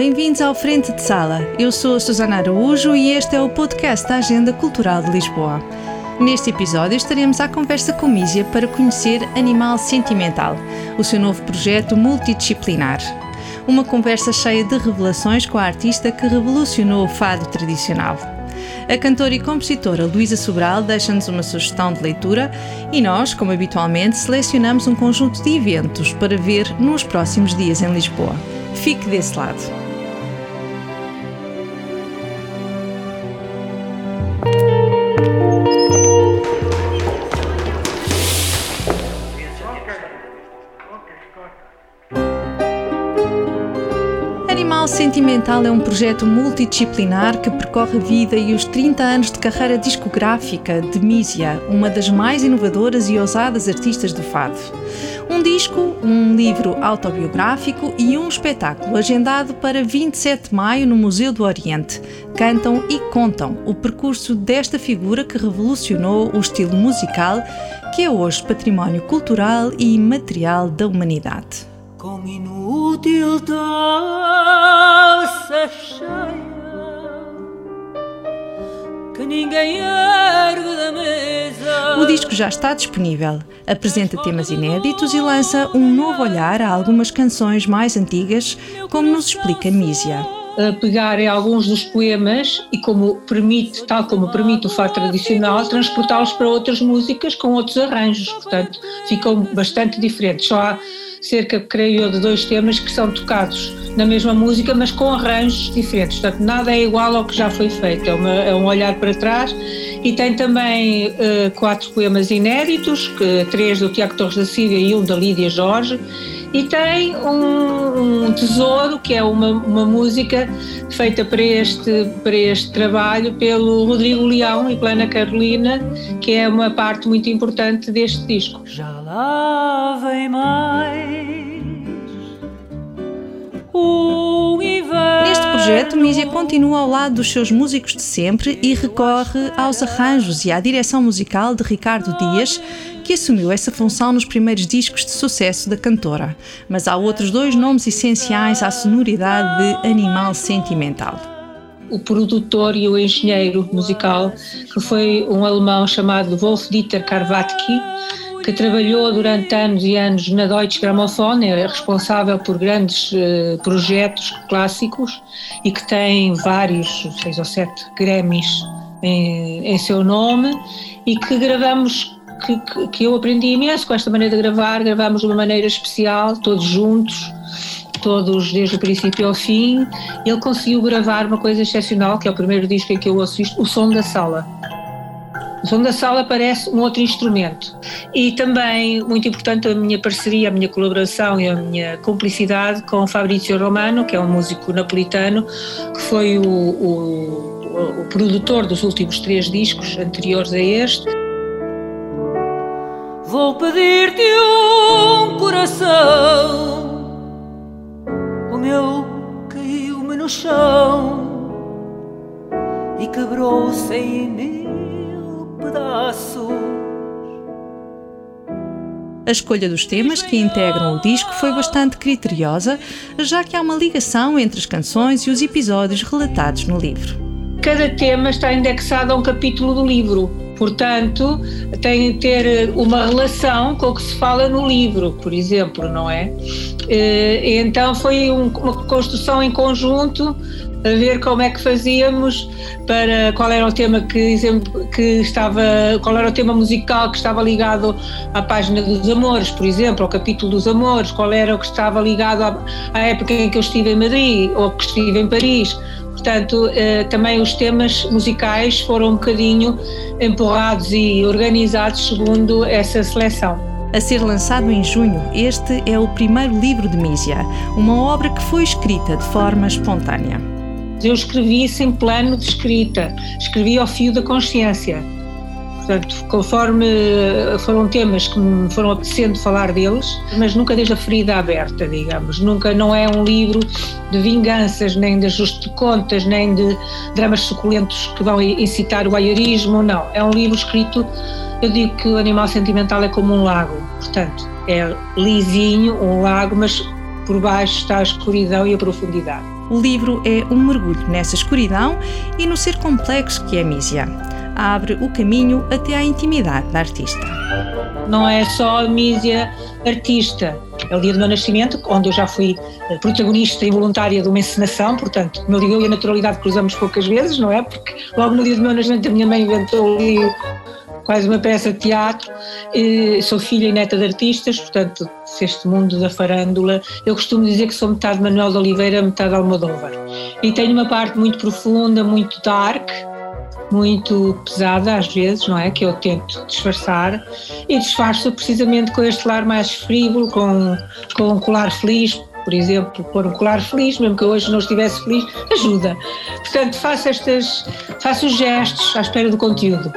bem-vindos ao Frente de Sala. Eu sou a Susana Araújo e este é o podcast da Agenda Cultural de Lisboa. Neste episódio estaremos à conversa com Mísia para conhecer Animal Sentimental, o seu novo projeto multidisciplinar. Uma conversa cheia de revelações com a artista que revolucionou o fado tradicional. A cantora e compositora Luísa Sobral deixa-nos uma sugestão de leitura e nós, como habitualmente, selecionamos um conjunto de eventos para ver nos próximos dias em Lisboa. Fique desse lado. Sentimental é um projeto multidisciplinar que percorre a vida e os 30 anos de carreira discográfica de Mísia, uma das mais inovadoras e ousadas artistas do fado. Um disco, um livro autobiográfico e um espetáculo agendado para 27 de maio no Museu do Oriente. Cantam e contam o percurso desta figura que revolucionou o estilo musical, que é hoje património cultural e imaterial da humanidade. Com inútil taça cheia que ninguém ergue da mesa. O disco já está disponível. Apresenta temas inéditos e lança um novo olhar a algumas canções mais antigas, como nos explica Mísia pegar em alguns dos poemas e como permite, tal como permite o fado tradicional, transportá-los para outras músicas com outros arranjos, portanto ficam bastante diferentes. Só há cerca, creio eu, de dois temas que são tocados na mesma música, mas com arranjos diferentes. Portanto, nada é igual ao que já foi feito, é, uma, é um olhar para trás. E tem também uh, quatro poemas inéditos, que, três do Tiago Torres da Síria e um da Lídia Jorge e tem um, um tesouro que é uma, uma, música feita para este, para este trabalho pelo Rodrigo Leão e Plana Carolina, que é uma parte muito importante deste disco. Já lá Projeto, Mísia continua ao lado dos seus músicos de sempre e recorre aos arranjos e à direção musical de Ricardo Dias, que assumiu essa função nos primeiros discos de sucesso da cantora. Mas há outros dois nomes essenciais à sonoridade de Animal Sentimental o produtor e o engenheiro musical, que foi um alemão chamado Wolf Dieter Karwatki, que trabalhou durante anos e anos na Deutsche Grammophon, é responsável por grandes uh, projetos clássicos e que tem vários, seis ou sete Grammys em, em seu nome e que gravamos que, que, que, eu aprendi imenso com esta maneira de gravar, gravamos de uma maneira especial, todos juntos, todos desde o princípio ao fim. Ele conseguiu gravar uma coisa excepcional, que é o primeiro disco em que eu ouço isto, o som da sala. O som da sala parece um outro instrumento. E também, muito importante, a minha parceria, a minha colaboração e a minha cumplicidade com Fabrizio Romano, que é um músico napolitano, que foi o, o, o produtor dos últimos três discos anteriores a este. Vou pedir-te um coração, o meu caiu-me no chão e quebrou-se em mil pedaços. A escolha dos temas que integram o disco foi bastante criteriosa, já que há uma ligação entre as canções e os episódios relatados no livro. Cada tema está indexado a um capítulo do livro. Portanto, tem que ter uma relação com o que se fala no livro, por exemplo, não é? Eh, então foi uma construção em conjunto a ver como é que fazíamos para qual era o tema que, exemplo, que estava, qual era o tema musical que estava ligado à página dos amores, por exemplo, ao capítulo dos amores, qual era o que estava ligado à, à época em que eu estive em Madrid ou que estive em Paris. Portanto, eh, também os temas musicais foram um bocadinho empurrados e organizados segundo essa seleção. A ser lançado em junho, este é o primeiro livro de Mísia, uma obra que foi escrita de forma espontânea. Eu escrevi sem plano de escrita, escrevi ao fio da consciência Portanto, conforme foram temas que me foram apetecendo falar deles, mas nunca desde a ferida aberta, digamos. Nunca, não é um livro de vinganças, nem de ajuste de contas, nem de dramas suculentos que vão incitar o voyeurismo, não. É um livro escrito, eu digo que o animal sentimental é como um lago, portanto, é lisinho, um lago, mas por baixo está a escuridão e a profundidade. O livro é um mergulho nessa escuridão e no ser complexo que é Mísia abre o caminho até à intimidade da artista. Não é só a Mísia artista, é o dia do meu nascimento, onde eu já fui eh, protagonista e voluntária de uma encenação, portanto, como eu digo, eu e a naturalidade cruzamos poucas vezes, não é? Porque logo no dia do meu nascimento a minha mãe inventou ali quase uma peça de teatro. E sou filha e neta de artistas, portanto, este mundo da farândula, eu costumo dizer que sou metade Manuel de Oliveira, metade Almodóvar. E tenho uma parte muito profunda, muito dark, muito pesada às vezes, não é? Que eu tento disfarçar e disfarço precisamente com este lar mais frívolo, com, com um colar feliz, por exemplo, pôr um colar feliz, mesmo que eu hoje não estivesse feliz, ajuda. Portanto, faço estas, faço os gestos à espera do conteúdo.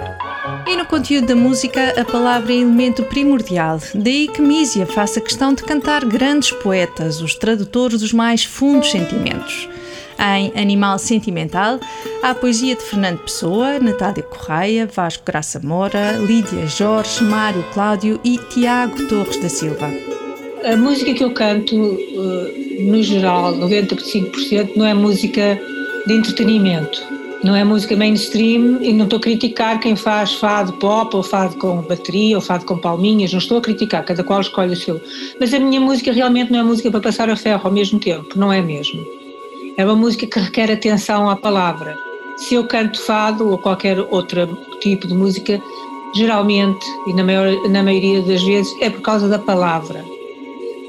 E no conteúdo da música, a palavra é elemento primordial. Daí que Mísia faça questão de cantar grandes poetas, os tradutores dos mais fundos sentimentos. Em Animal Sentimental, há a poesia de Fernando Pessoa, Natália Correia, Vasco Graça Moura, Lídia Jorge, Mário Cláudio e Tiago Torres da Silva. A música que eu canto, eh, no geral, 95%, não é música de entretenimento. Não é música mainstream e não estou a criticar quem faz fado pop ou fado com bateria ou fado com palminhas, não estou a criticar, cada qual escolhe o seu. Mas a minha música realmente não é música para passar a ferro ao mesmo tempo, não é mesmo. É uma música que requer atenção à palavra. Se eu canto fado ou qualquer outro tipo de música, geralmente e na, maior, na maioria das vezes é por causa da palavra.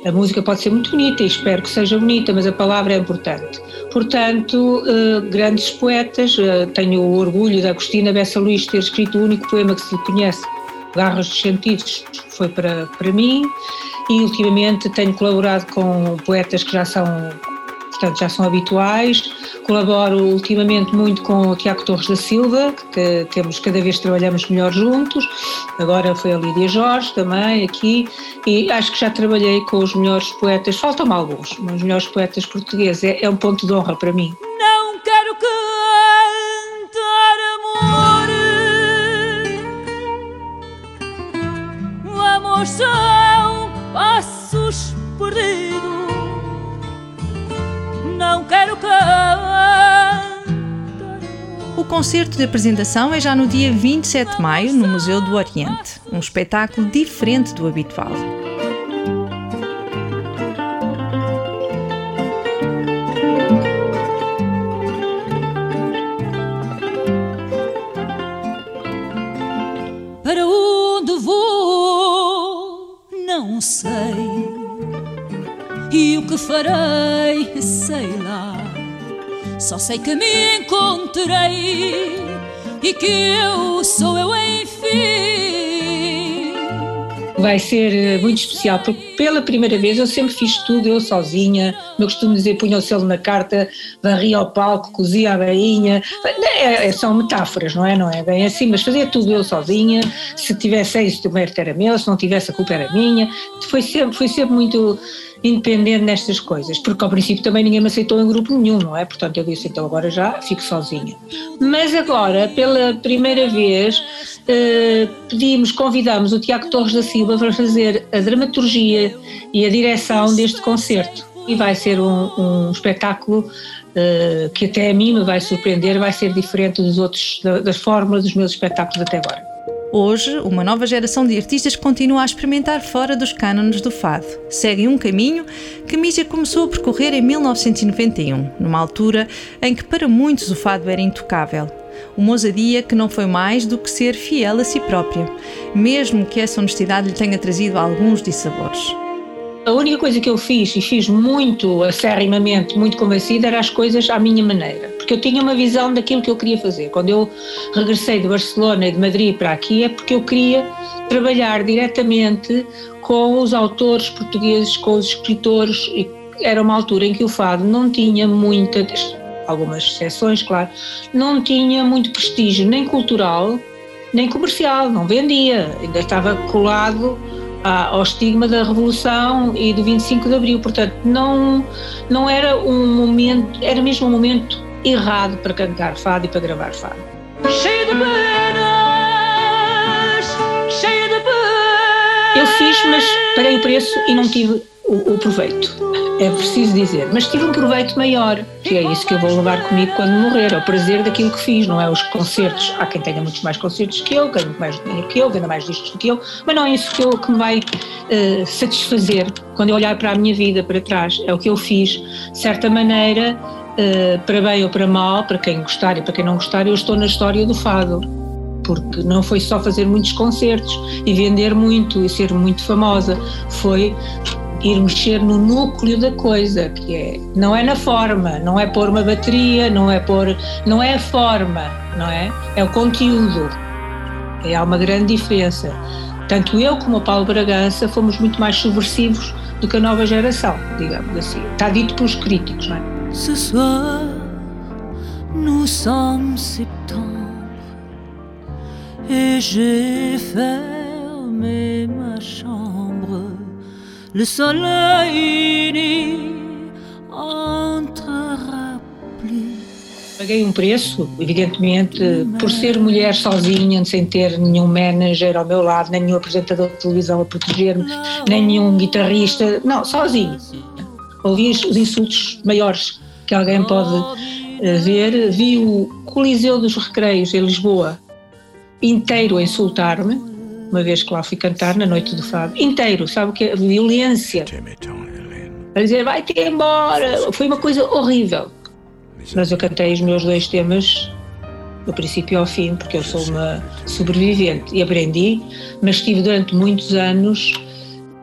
A música pode ser muito bonita e espero que seja bonita, mas a palavra é importante. Portanto, uh, grandes poetas, uh, tenho o orgulho de Agostina Bessa Luís ter escrito o único poema que se conhece, Garras dos Sentidos, foi para, para mim, e ultimamente tenho colaborado com poetas que já são portanto já são habituais. Colaboro ultimamente muito com o Tiago Torres da Silva, que temos cada vez trabalhamos melhor juntos. Agora foi a Lídia Jorge também aqui, e acho que já trabalhei com os melhores poetas, faltam-me alguns, mas os melhores poetas portugueses. É, é um ponto de honra para mim. Não quero cantar o amor são passos perdidos não quero cantar. O concerto de apresentação é já no dia 27 de maio no Museu do Oriente, um espetáculo diferente do habitual. Para onde vou, não sei e o que farei, sei lá. Só sei que me encontrei e que eu sou eu enfim. Vai ser eh, muito especial, porque pela primeira vez eu sempre fiz tudo eu sozinha. Eu costumo dizer, punha o selo na carta, varria ao palco, cozia a bainha. É, é, são metáforas, não é? Não é bem assim, mas fazia tudo eu sozinha. Se tivesse êxito, o mérito era meu, se não tivesse, a culpa era minha. Foi sempre, foi sempre muito independente nestas coisas, porque ao princípio também ninguém me aceitou em grupo nenhum, não é? Portanto, eu disse, então agora já fico sozinha. Mas agora, pela primeira vez, eh, pedimos, convidamos o Tiago Torres da Silva para fazer a dramaturgia e a direção deste concerto. E vai ser um, um espetáculo eh, que até a mim me vai surpreender, vai ser diferente dos outros, das fórmulas dos meus espetáculos até agora. Hoje, uma nova geração de artistas continua a experimentar fora dos cânones do fado. Seguem um caminho que Mísia começou a percorrer em 1991, numa altura em que para muitos o fado era intocável. Uma ousadia que não foi mais do que ser fiel a si própria, mesmo que essa honestidade lhe tenha trazido alguns dissabores. A única coisa que eu fiz, e fiz muito acerrimamente, muito convencida, era as coisas à minha maneira. Porque eu tinha uma visão daquilo que eu queria fazer. Quando eu regressei de Barcelona e de Madrid para aqui, é porque eu queria trabalhar diretamente com os autores portugueses, com os escritores. E era uma altura em que o fado não tinha muitas, algumas exceções, claro, não tinha muito prestígio nem cultural, nem comercial, não vendia, ainda estava colado ao estigma da Revolução e do 25 de Abril. Portanto, não, não era um momento, era mesmo um momento errado para cantar fado e para gravar fado. Cheio de penas, cheio de penas. Eu fiz, mas paguei o preço e não tive o, o, proveito. É preciso dizer. Mas tive um proveito maior, que é isso que eu vou levar comigo quando morrer. É o prazer daquilo que fiz, não é os concertos. Há quem tenha muitos mais concertos que eu, ganha muito mais dinheiro que eu, ganha mais discos do que eu, mas não é isso que, eu, que me vai uh, satisfazer quando eu olhar para a minha vida para trás. É o que eu fiz. De certa maneira, uh, para bem ou para mal, para quem gostar e para quem não gostar, eu estou na história do fado porque não foi só fazer muitos concertos e vender muito e ser muito famosa, foi ir mexer no núcleo da coisa, que é não é na forma, não é pôr uma bateria, não é pôr, não é a forma, não é? É o conteúdo. É, há uma grande diferença. Tanto eu como o Paulo Bragança fomos muito mais subversivos do que a nova geração, digamos assim. Está dito pelos críticos, não é? Ce soir, nous sommes septembre et j'ai fermé ma chambre le soleil entrera plus. Paguei um preço, evidentemente, por ser mulher sozinha, sem ter nenhum manager ao meu lado, nem nenhum apresentador de televisão a proteger-me, nem nenhum guitarrista, não, sozinho. Ouvi os insultos maiores que alguém pode eh, ver. Vi o Coliseu dos Recreios em Lisboa inteiro a insultar-me uma vez que lá fui cantar na noite do Fábio, inteiro, sabe o que é? Violência. A dizer, vai-te embora. Foi uma coisa horrível. Mas eu cantei os meus dois temas do princípio ao fim, porque eu sou uma sobrevivente e aprendi, mas tive durante muitos anos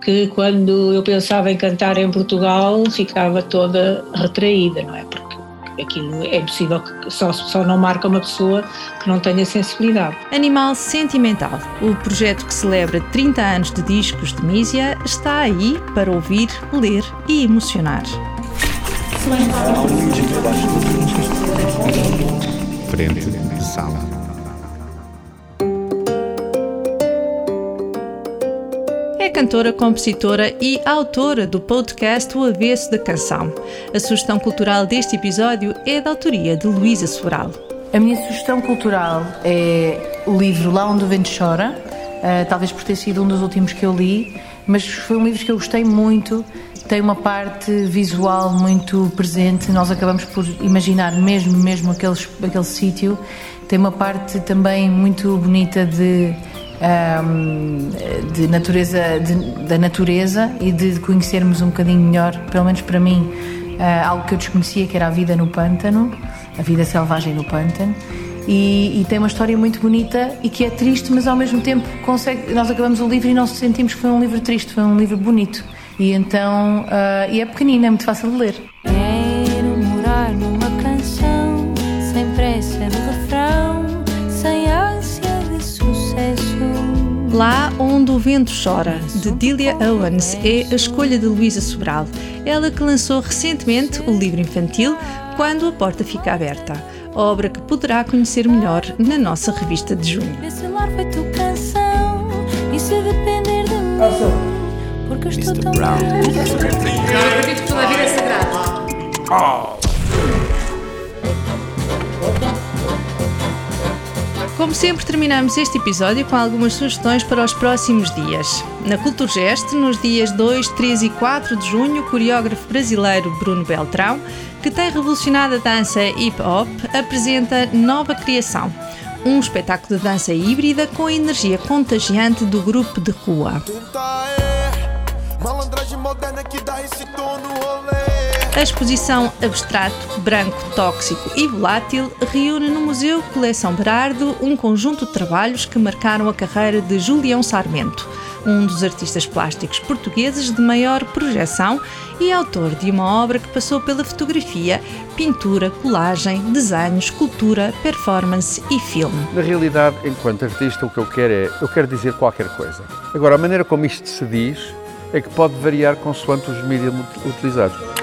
que quando eu pensava em cantar em Portugal ficava toda retraída, não é? Porque aquilo é impossível, só, só não marca uma pessoa que não tenha sensibilidade. Animal Sentimental, o projeto que celebra 30 anos de discos de Mísia, está aí para ouvir, ler e emocionar. Frente de sala. Cantora, compositora e autora do podcast O Avesso da Canção. A sugestão cultural deste episódio é da autoria de Luísa Sobral. A minha sugestão cultural é o livro Lá Onde o Vento Chora, uh, talvez por ter sido um dos últimos que eu li, mas foi um livro que eu gostei muito. Tem uma parte visual muito presente, nós acabamos por imaginar mesmo, mesmo aquele, aquele sítio. Tem uma parte também muito bonita de um, de natureza, de, da natureza e de conhecermos um bocadinho melhor, pelo menos para mim, uh, algo que eu desconhecia, que era a vida no pântano, a vida selvagem no pântano. E, e, tem uma história muito bonita e que é triste, mas ao mesmo tempo consegue, nós acabamos o livro e não sentimos que foi um livro triste, foi um livro bonito. E então, uh, e é pequenino, é muito fácil de ler. Lá Onde o Vento Chora, de Delia Owens, é a escolha de Luísa Sobral. Ela que lançou recentemente o livro infantil Quando a Porta Fica Aberta, obra que poderá conhecer melhor na nossa revista de junho. Porque estou tão Brown. Eu acredito que toda a vida é sagrada. Como sempre, terminamos este episódio com algumas sugestões para os próximos dias. Na Culturgest, nos dias 2, 3 e 4 de junho, o coreógrafo brasileiro Bruno Beltrão, que tem revolucionado a dança hip hop, apresenta Nova Criação, um espetáculo de dança híbrida com a energia contagiante do grupo de rua. Malandragem moderna que dá esse tom no rolê. A exposição Abstrato, Branco, Tóxico e Volátil reúne no Museu Coleção Berardo um conjunto de trabalhos que marcaram a carreira de Julião Sarmento, um dos artistas plásticos portugueses de maior projeção e autor de uma obra que passou pela fotografia, pintura, colagem, desenho, escultura, performance e filme. Na realidade, enquanto artista, o que eu quero é, eu quero dizer qualquer coisa. Agora, a maneira como isto se diz é que pode variar consoante os mídias utilizados.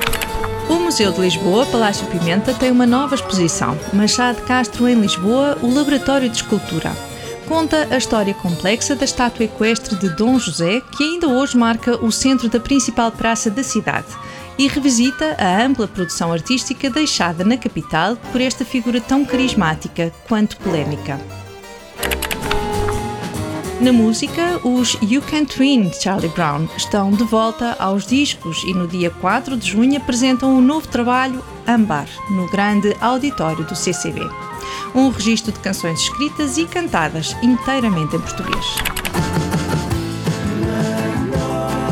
Museu de Lisboa, Palácio Pimenta, tem uma nova exposição, Machado Castro em Lisboa, o Laboratório de Escultura. conta a história complexa da estátua equestre de Dom José, que ainda hoje marca o centro da principal praça da cidade, e revisita a ampla produção artística deixada na capital por esta figura tão carismática quanto polémica. Na música, os You Can't Win de Charlie Brown estão de volta aos discos e no dia 4 de junho apresentam o um novo trabalho Ambar, no grande auditório do CCB um registro de canções escritas e cantadas inteiramente em português.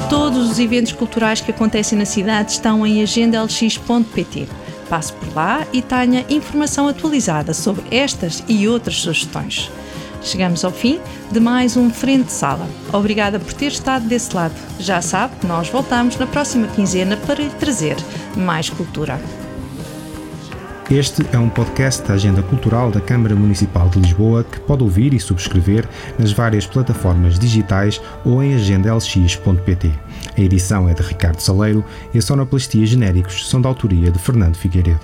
Todos os eventos culturais que acontecem na cidade estão em agendalx.pt. Passe por lá e tenha informação atualizada sobre estas e outras sugestões. Chegamos ao fim de mais um Frente Sala. Obrigada por ter estado desse lado. Já sabe, nós voltamos na próxima quinzena para lhe trazer mais cultura. Este é um podcast da Agenda Cultural da Câmara Municipal de Lisboa que pode ouvir e subscrever nas várias plataformas digitais ou em agendalx.pt. A edição é de Ricardo Saleiro e a sonoplastia genéricos são da autoria de Fernando Figueiredo.